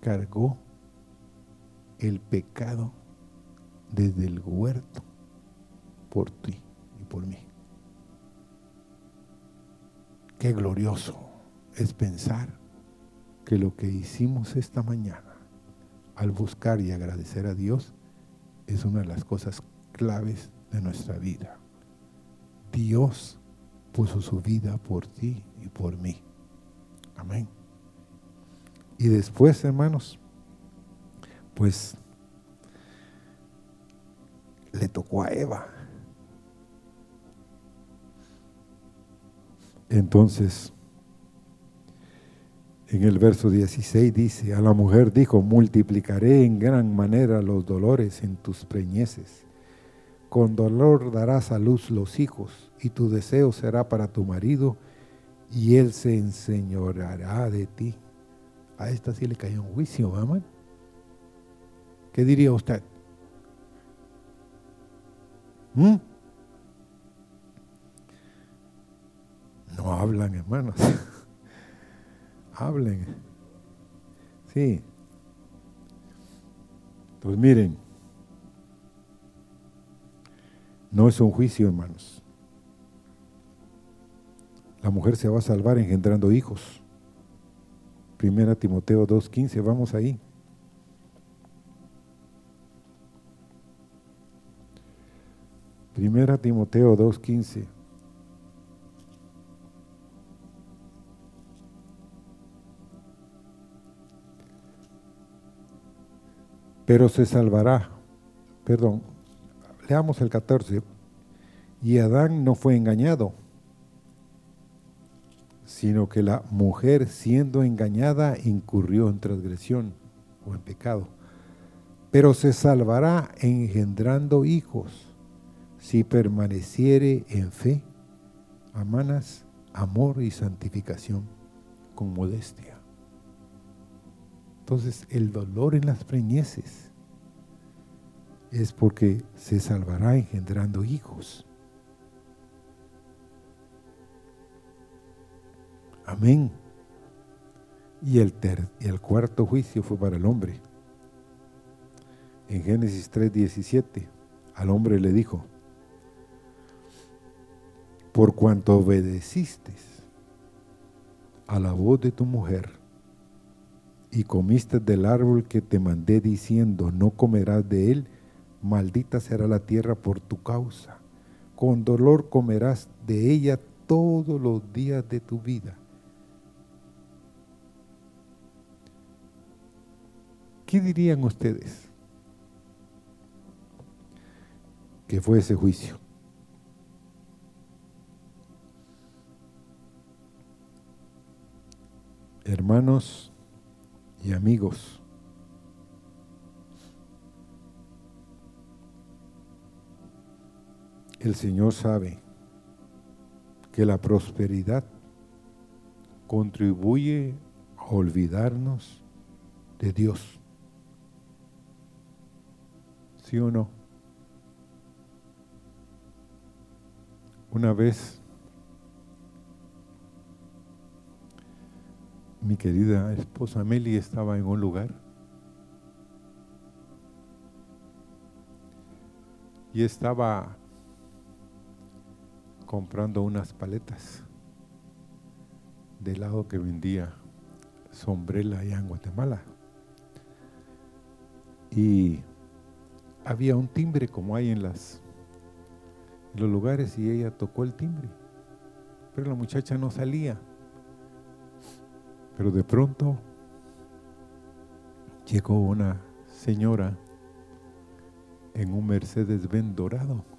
cargó el pecado desde el huerto por ti y por mí. Qué glorioso es pensar que lo que hicimos esta mañana al buscar y agradecer a Dios es una de las cosas claves de nuestra vida. Dios puso su vida por ti y por mí. Amén. Y después, hermanos, pues le tocó a Eva. Entonces, en el verso 16 dice, a la mujer dijo, multiplicaré en gran manera los dolores en tus preñeces. Con dolor darás a luz los hijos, y tu deseo será para tu marido, y él se enseñoreará de ti. A esta sí le cayó un juicio, ¿verdad? ¿Qué diría usted? ¿Mm? No hablan, hermanos. Hablen. Sí. Pues miren, no es un juicio, hermanos. La mujer se va a salvar engendrando hijos. Primera Timoteo 2.15, vamos ahí. Primera Timoteo 2.15. Pero se salvará. Perdón, leamos el 14. Y Adán no fue engañado, sino que la mujer siendo engañada incurrió en transgresión o en pecado. Pero se salvará engendrando hijos si permaneciere en fe, amanas, amor y santificación con modestia. Entonces el dolor en las preñeces es porque se salvará engendrando hijos. Amén. Y el, ter, el cuarto juicio fue para el hombre. En Génesis 3:17, al hombre le dijo, por cuanto obedeciste a la voz de tu mujer y comiste del árbol que te mandé diciendo, no comerás de él, maldita será la tierra por tu causa. Con dolor comerás de ella todos los días de tu vida. ¿Qué dirían ustedes? Que fue ese juicio. hermanos y amigos, el Señor sabe que la prosperidad contribuye a olvidarnos de Dios. ¿Sí o no? Una vez mi querida esposa Meli estaba en un lugar y estaba comprando unas paletas de helado que vendía Sombrela allá en Guatemala. Y había un timbre como hay en, las, en los lugares y ella tocó el timbre. Pero la muchacha no salía. Pero de pronto llegó una señora en un Mercedes Benz dorado.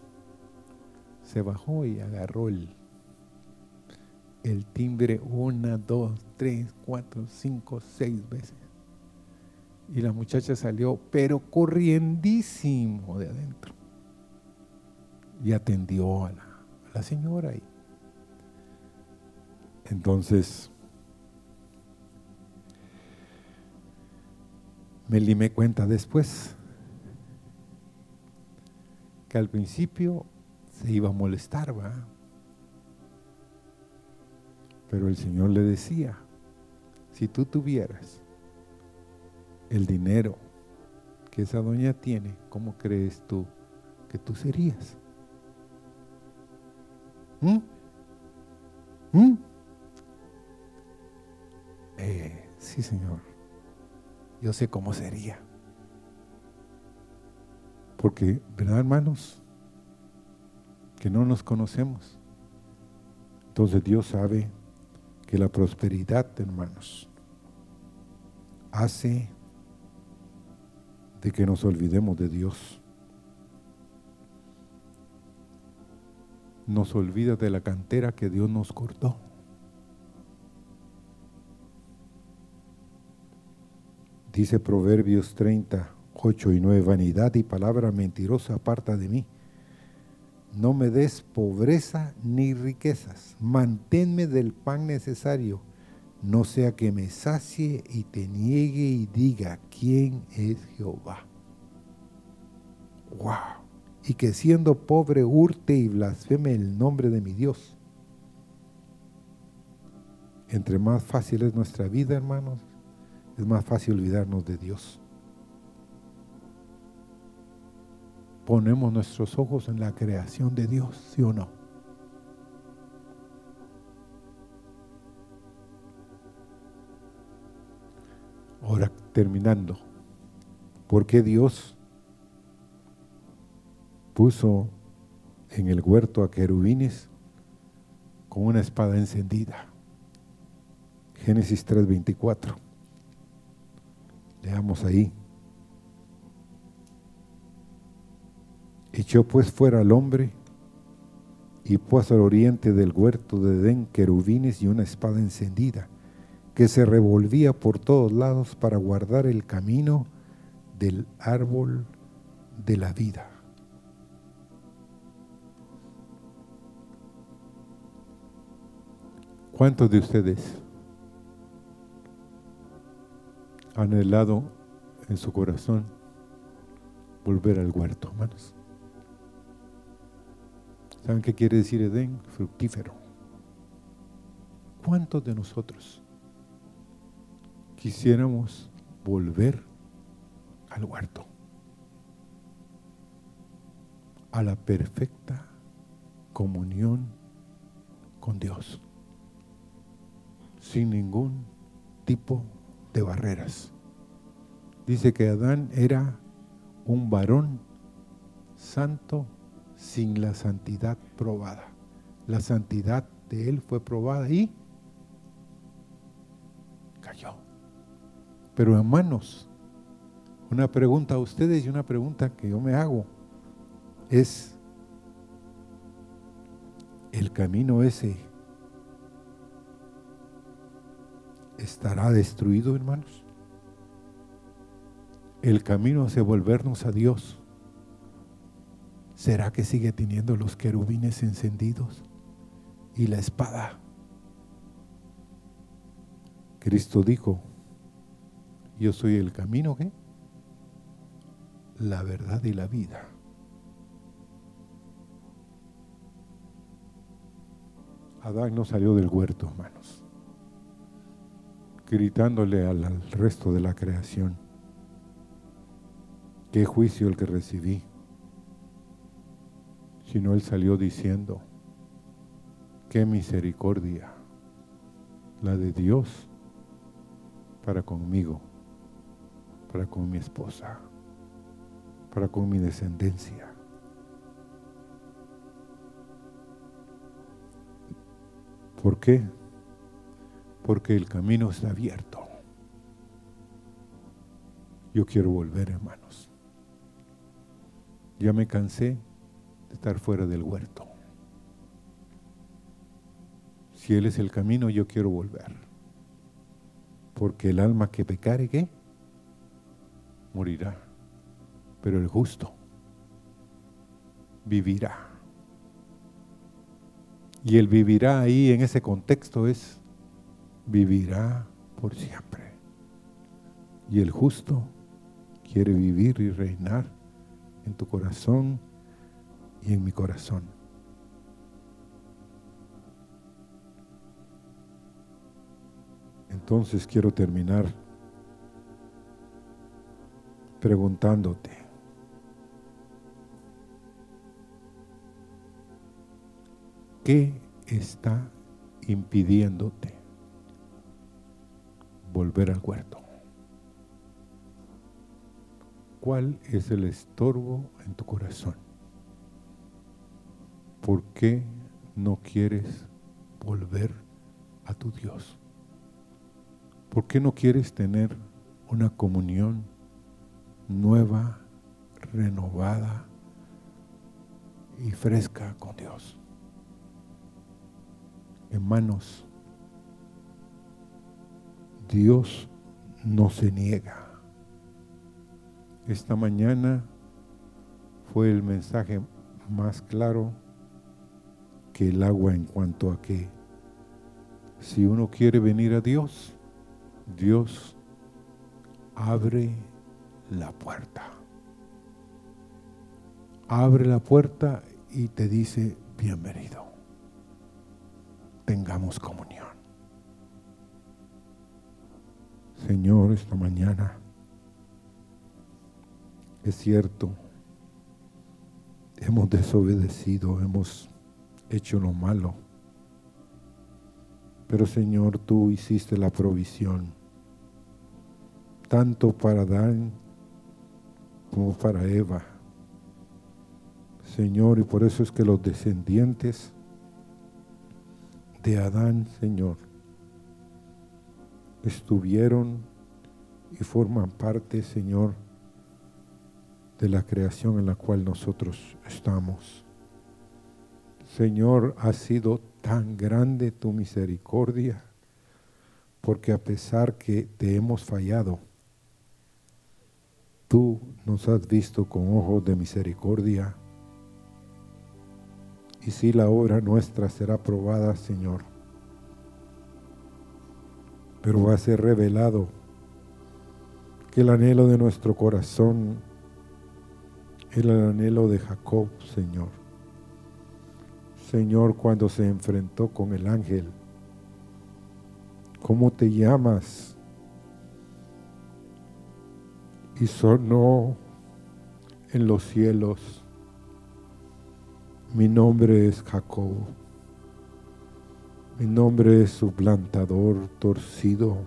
Se bajó y agarró el, el timbre una, dos, tres, cuatro, cinco, seis veces. Y la muchacha salió, pero corriendísimo de adentro. Y atendió a la, la señora. Y entonces me limé cuenta después que al principio se iba a molestar, ¿va? Pero el Señor le decía, si tú tuvieras el dinero que esa doña tiene, ¿cómo crees tú que tú serías? ¿Mm? ¿Mm? Eh, sí, Señor. Yo sé cómo sería. Porque, ¿verdad, hermanos? Que no nos conocemos. Entonces Dios sabe que la prosperidad, hermanos, hace de que nos olvidemos de Dios. Nos olvida de la cantera que Dios nos cortó. Dice Proverbios 30, 8 y 9, vanidad y palabra mentirosa aparta de mí. No me des pobreza ni riquezas, manténme del pan necesario, no sea que me sacie y te niegue y diga quién es Jehová. ¡Wow! Y que siendo pobre hurte y blasfeme el nombre de mi Dios. Entre más fácil es nuestra vida, hermanos, es más fácil olvidarnos de Dios. Ponemos nuestros ojos en la creación de Dios, ¿sí o no? Ahora terminando, ¿por qué Dios puso en el huerto a querubines con una espada encendida? Génesis 3:24. Leamos ahí. Echó pues fuera al hombre y puso al oriente del huerto de Edén querubines y una espada encendida que se revolvía por todos lados para guardar el camino del árbol de la vida. ¿Cuántos de ustedes han anhelado en su corazón volver al huerto, hermanos? ¿Saben qué quiere decir Edén? Fructífero. ¿Cuántos de nosotros quisiéramos volver al huerto, a la perfecta comunión con Dios, sin ningún tipo de barreras. Dice que Adán era un varón santo sin la santidad probada. La santidad de él fue probada y cayó. Pero hermanos, una pregunta a ustedes y una pregunta que yo me hago es, ¿el camino ese estará destruido, hermanos? El camino hacia volvernos a Dios, ¿será que sigue teniendo los querubines encendidos y la espada? Cristo dijo, yo soy el camino, ¿qué? La verdad y la vida. Adán no salió del huerto, hermanos, gritándole al, al resto de la creación, qué juicio el que recibí, sino él salió diciendo, qué misericordia la de Dios para conmigo, para con mi esposa, para con mi descendencia. ¿Por qué? Porque el camino está abierto. Yo quiero volver, hermanos. Ya me cansé de estar fuera del huerto. Si Él es el camino, yo quiero volver. Porque el alma que pecare. Morirá. Pero el justo vivirá. Y el vivirá ahí en ese contexto es vivirá por siempre. Y el justo quiere vivir y reinar en tu corazón y en mi corazón. Entonces quiero terminar preguntándote, ¿Qué está impidiéndote volver al huerto? ¿Cuál es el estorbo en tu corazón? ¿Por qué no quieres volver a tu Dios? ¿Por qué no quieres tener una comunión nueva, renovada y fresca con Dios? Hermanos, Dios no se niega. Esta mañana fue el mensaje más claro que el agua en cuanto a que si uno quiere venir a Dios, Dios abre la puerta. Abre la puerta y te dice bienvenido tengamos comunión. Señor, esta mañana es cierto, hemos desobedecido, hemos hecho lo malo, pero Señor, tú hiciste la provisión, tanto para Adán como para Eva. Señor, y por eso es que los descendientes de Adán, Señor, estuvieron y forman parte, Señor, de la creación en la cual nosotros estamos. Señor, ha sido tan grande tu misericordia, porque a pesar que te hemos fallado, tú nos has visto con ojos de misericordia y si la obra nuestra será probada, Señor. Pero va a ser revelado que el anhelo de nuestro corazón el anhelo de Jacob, Señor. Señor, cuando se enfrentó con el ángel, ¿cómo te llamas? Y sonó en los cielos mi nombre es Jacob. Mi nombre es suplantador torcido.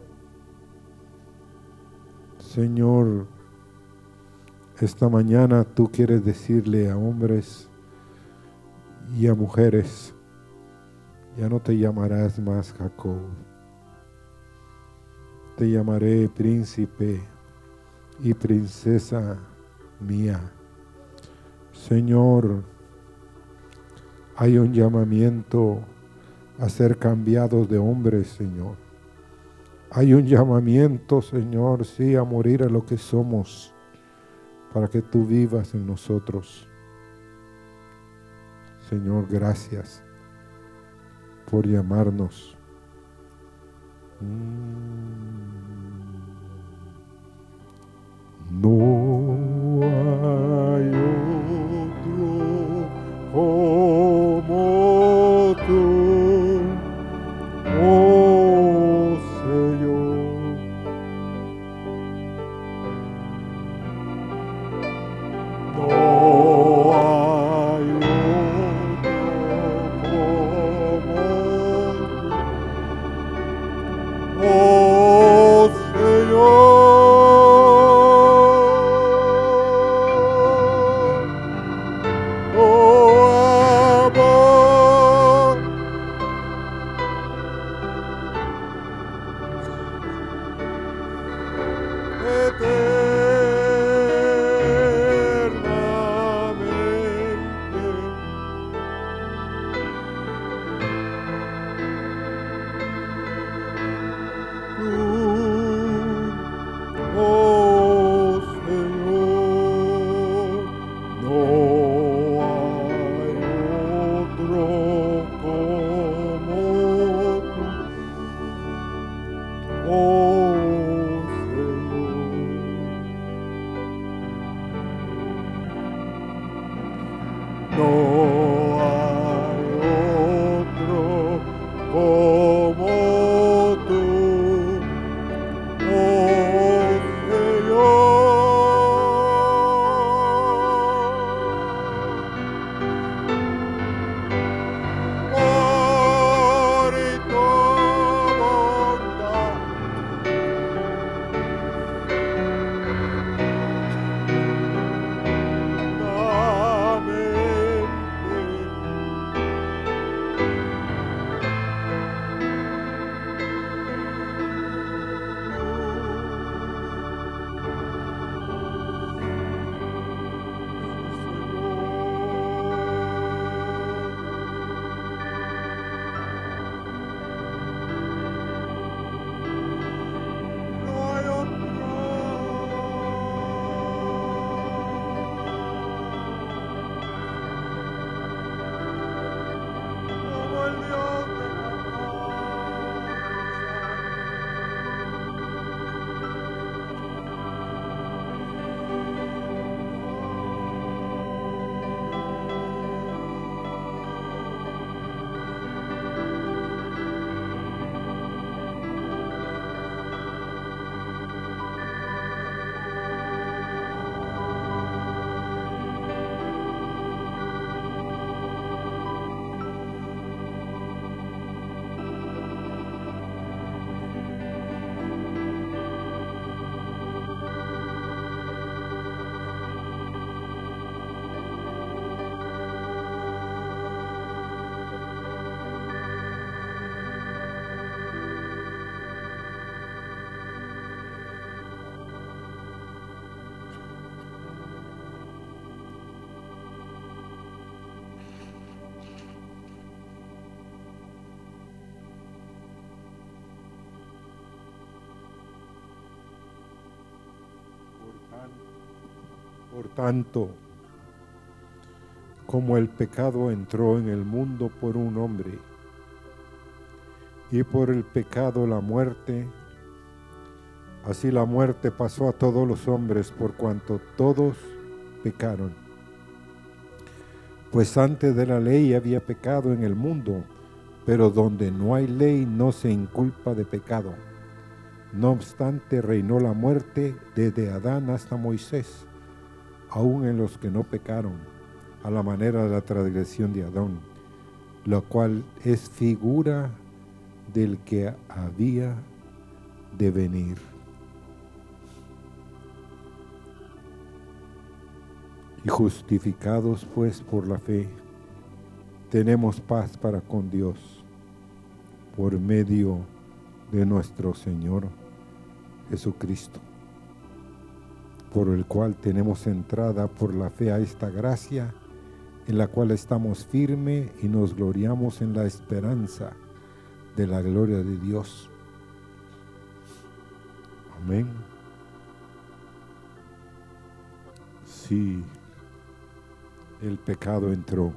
Señor, esta mañana tú quieres decirle a hombres y a mujeres, ya no te llamarás más Jacob, te llamaré príncipe y princesa mía. Señor, hay un llamamiento a ser cambiados de hombres, Señor. Hay un llamamiento, Señor, sí, a morir a lo que somos, para que tú vivas en nosotros. Señor, gracias por llamarnos. Mm. Por tanto, como el pecado entró en el mundo por un hombre, y por el pecado la muerte, así la muerte pasó a todos los hombres por cuanto todos pecaron. Pues antes de la ley había pecado en el mundo, pero donde no hay ley no se inculpa de pecado. No obstante, reinó la muerte desde Adán hasta Moisés, aun en los que no pecaron, a la manera de la transgresión de Adán, lo cual es figura del que había de venir. Y justificados pues por la fe, tenemos paz para con Dios por medio de nuestro Señor Jesucristo, por el cual tenemos entrada por la fe a esta gracia, en la cual estamos firmes y nos gloriamos en la esperanza de la gloria de Dios. Amén. Sí, el pecado entró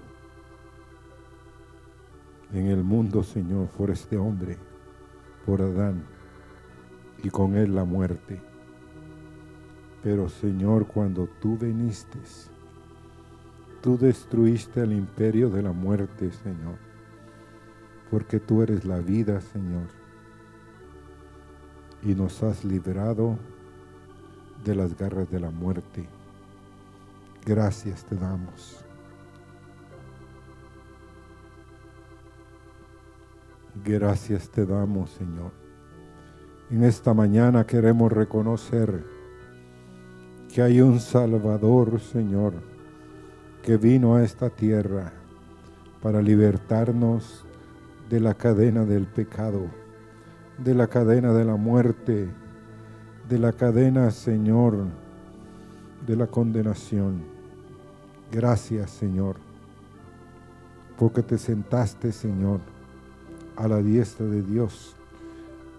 en el mundo, Señor, por este hombre, por Adán, y con él la muerte. Pero, Señor, cuando tú viniste, tú destruiste el imperio de la muerte, Señor porque tú eres la vida, Señor, y nos has librado de las garras de la muerte. Gracias te damos. Gracias te damos, Señor. En esta mañana queremos reconocer que hay un Salvador, Señor, que vino a esta tierra para libertarnos de la cadena del pecado, de la cadena de la muerte, de la cadena, Señor, de la condenación. Gracias, Señor, porque te sentaste, Señor, a la diestra de Dios,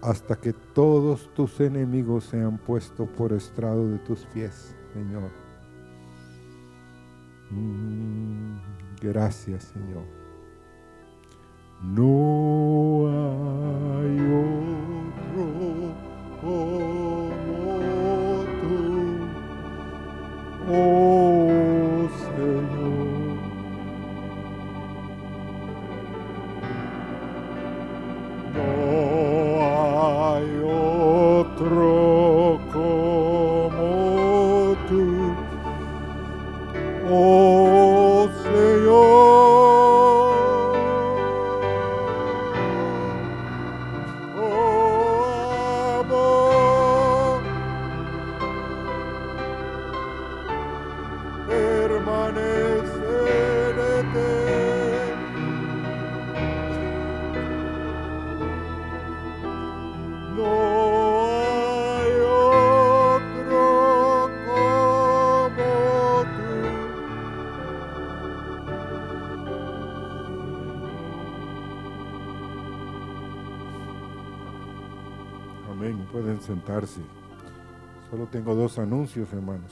hasta que todos tus enemigos sean puestos por estrado de tus pies, Señor. Mm, gracias, Señor. No hay Solo tengo dos anuncios, hermanos.